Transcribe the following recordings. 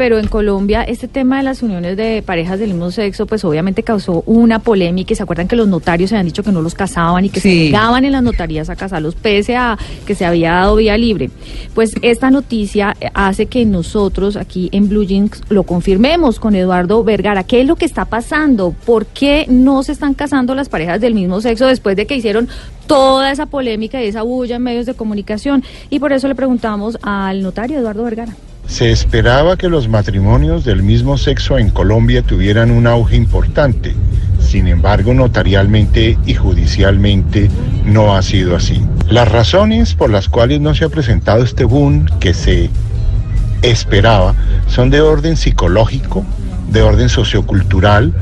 Pero en Colombia este tema de las uniones de parejas del mismo sexo pues obviamente causó una polémica y se acuerdan que los notarios se habían dicho que no los casaban y que se negaban en las notarías a casarlos pese a que se había dado vía libre. Pues esta noticia hace que nosotros aquí en Blue Jeans lo confirmemos con Eduardo Vergara. ¿Qué es lo que está pasando? ¿Por qué no se están casando las parejas del mismo sexo después de que hicieron toda esa polémica y esa bulla en medios de comunicación? Y por eso le preguntamos al notario Eduardo Vergara. Se esperaba que los matrimonios del mismo sexo en Colombia tuvieran un auge importante. Sin embargo, notarialmente y judicialmente no ha sido así. Las razones por las cuales no se ha presentado este boom que se esperaba son de orden psicológico, de orden sociocultural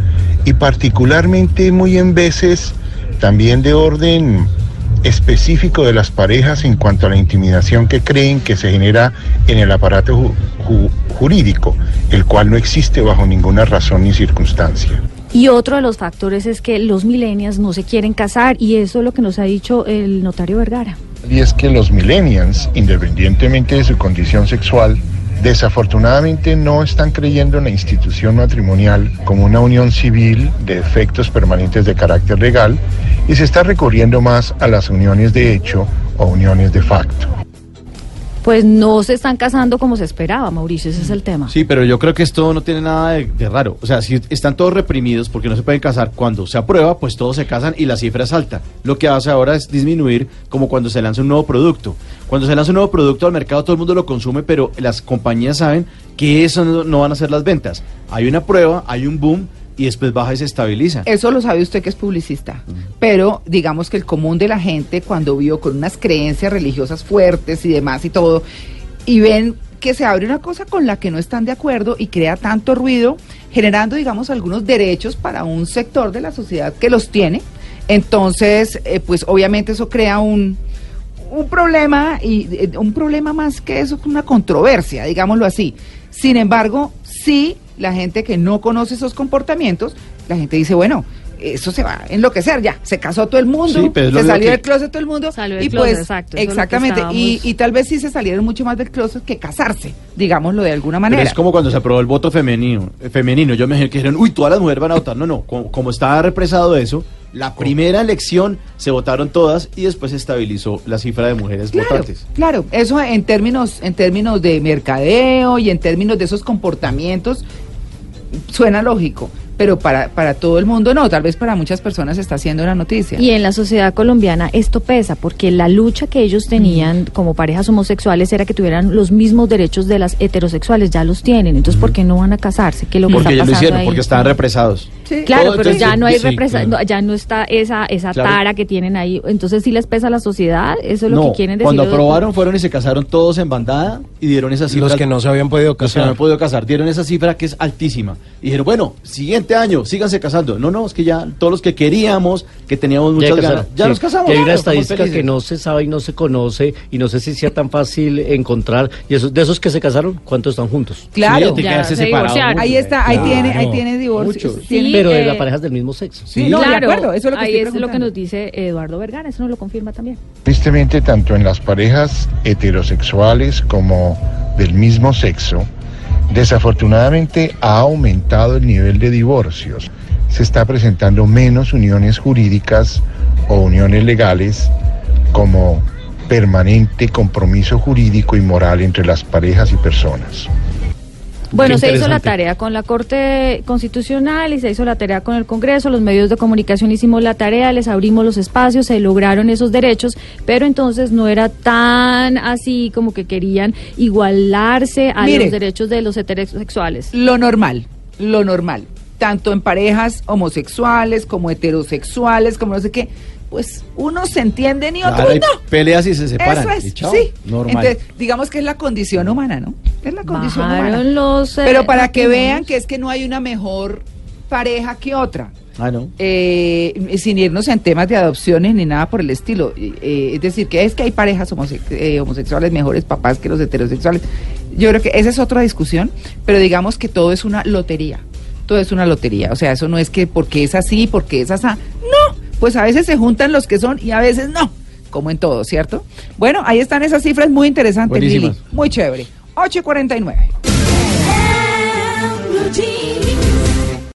y particularmente muy en veces también de orden específico de las parejas en cuanto a la intimidación que creen que se genera en el aparato jurídico, el cual no existe bajo ninguna razón ni circunstancia. Y otro de los factores es que los millennials no se quieren casar y eso es lo que nos ha dicho el notario Vergara. Y es que los millennials, independientemente de su condición sexual, desafortunadamente no están creyendo en la institución matrimonial como una unión civil de efectos permanentes de carácter legal y se está recurriendo más a las uniones de hecho o uniones de facto pues no se están casando como se esperaba, Mauricio, ese es el tema. Sí, pero yo creo que esto no tiene nada de, raro. O sea, si están todos reprimidos porque no se pueden casar, cuando se aprueba, pues todos se casan y la cifra es alta. Lo que hace ahora es disminuir como cuando se lanza un nuevo producto. Cuando se lanza un nuevo producto al mercado todo el mundo lo consume, pero las compañías saben que eso no van a ser las ventas. Hay una prueba, hay un boom y después baja y se estabiliza. Eso lo sabe usted que es publicista. Pero digamos que el común de la gente cuando vio con unas creencias religiosas fuertes y demás y todo, y ven que se abre una cosa con la que no están de acuerdo y crea tanto ruido, generando, digamos, algunos derechos para un sector de la sociedad que los tiene. Entonces, eh, pues obviamente eso crea un, un problema y eh, un problema más que eso, una controversia, digámoslo así. Sin embargo, sí la gente que no conoce esos comportamientos, la gente dice, bueno, eso se va a enloquecer ya, se casó todo el mundo, se salió del closet todo el mundo y pues exactamente y, tal vez sí se salieron mucho más del closet que casarse, digámoslo de alguna manera. es como cuando se aprobó el voto femenino, femenino, yo me dije que dijeron, uy, todas las mujeres van a votar, no, no, como, como estaba represado eso, la primera elección se votaron todas y después se estabilizó la cifra de mujeres votantes. Claro, eso en términos en términos de mercadeo y en términos de esos comportamientos suena lógico pero para, para todo el mundo no, tal vez para muchas personas está haciendo la noticia. Y en la sociedad colombiana esto pesa, porque la lucha que ellos tenían como parejas homosexuales era que tuvieran los mismos derechos de las heterosexuales, ya los tienen, entonces ¿por qué no van a casarse? ¿Qué lo que porque está pasando lo hicieron, porque estaban represados. Claro, pero ya no hay ya no está esa esa tara que tienen ahí, entonces sí les pesa a la sociedad, eso es lo que quieren decir. Cuando aprobaron fueron y se casaron todos en bandada y dieron esa cifra. Los que no se habían podido casar. Los que no habían podido casar, dieron esa cifra que es altísima. Y dijeron, bueno, siguiente año, síganse casando. No, no, es que ya todos los que queríamos, que teníamos muchas ganas, ya nos casamos. hay una estadística que no se sabe y no se conoce y no sé si sea tan fácil encontrar. Y esos, de esos que se casaron, ¿cuántos están juntos? Claro, ahí está, ahí tiene, ahí tiene divorcio. Pero de las parejas del mismo sexo. Sí, no, claro, de acuerdo, eso es lo que ahí es lo que nos dice Eduardo Vergara, eso nos lo confirma también. Tristemente, tanto en las parejas heterosexuales como del mismo sexo, Desafortunadamente ha aumentado el nivel de divorcios. Se está presentando menos uniones jurídicas o uniones legales como permanente compromiso jurídico y moral entre las parejas y personas. Bueno, se hizo la tarea con la Corte Constitucional y se hizo la tarea con el Congreso, los medios de comunicación hicimos la tarea, les abrimos los espacios, se lograron esos derechos, pero entonces no era tan así como que querían igualarse a los derechos de los heterosexuales. Lo normal, lo normal, tanto en parejas homosexuales como heterosexuales, como no sé qué pues unos se entienden y otros no. Peleas y se separan. Eso es, sí. Entonces, digamos que es la condición humana, ¿no? Es la condición humana. Los, eh, Pero para que vean que es que no hay una mejor pareja que otra. Ah, no. Eh, sin irnos en temas de adopciones ni nada por el estilo. Eh, es decir, que es que hay parejas homosexuales mejores papás que los heterosexuales. Yo creo que esa es otra discusión, pero digamos que todo es una lotería. Todo es una lotería. O sea, eso no es que porque es así, porque es así. No, pues a veces se juntan los que son y a veces no, como en todo, ¿cierto? Bueno, ahí están esas cifras muy interesantes, Lili. Muy chévere. 8.49.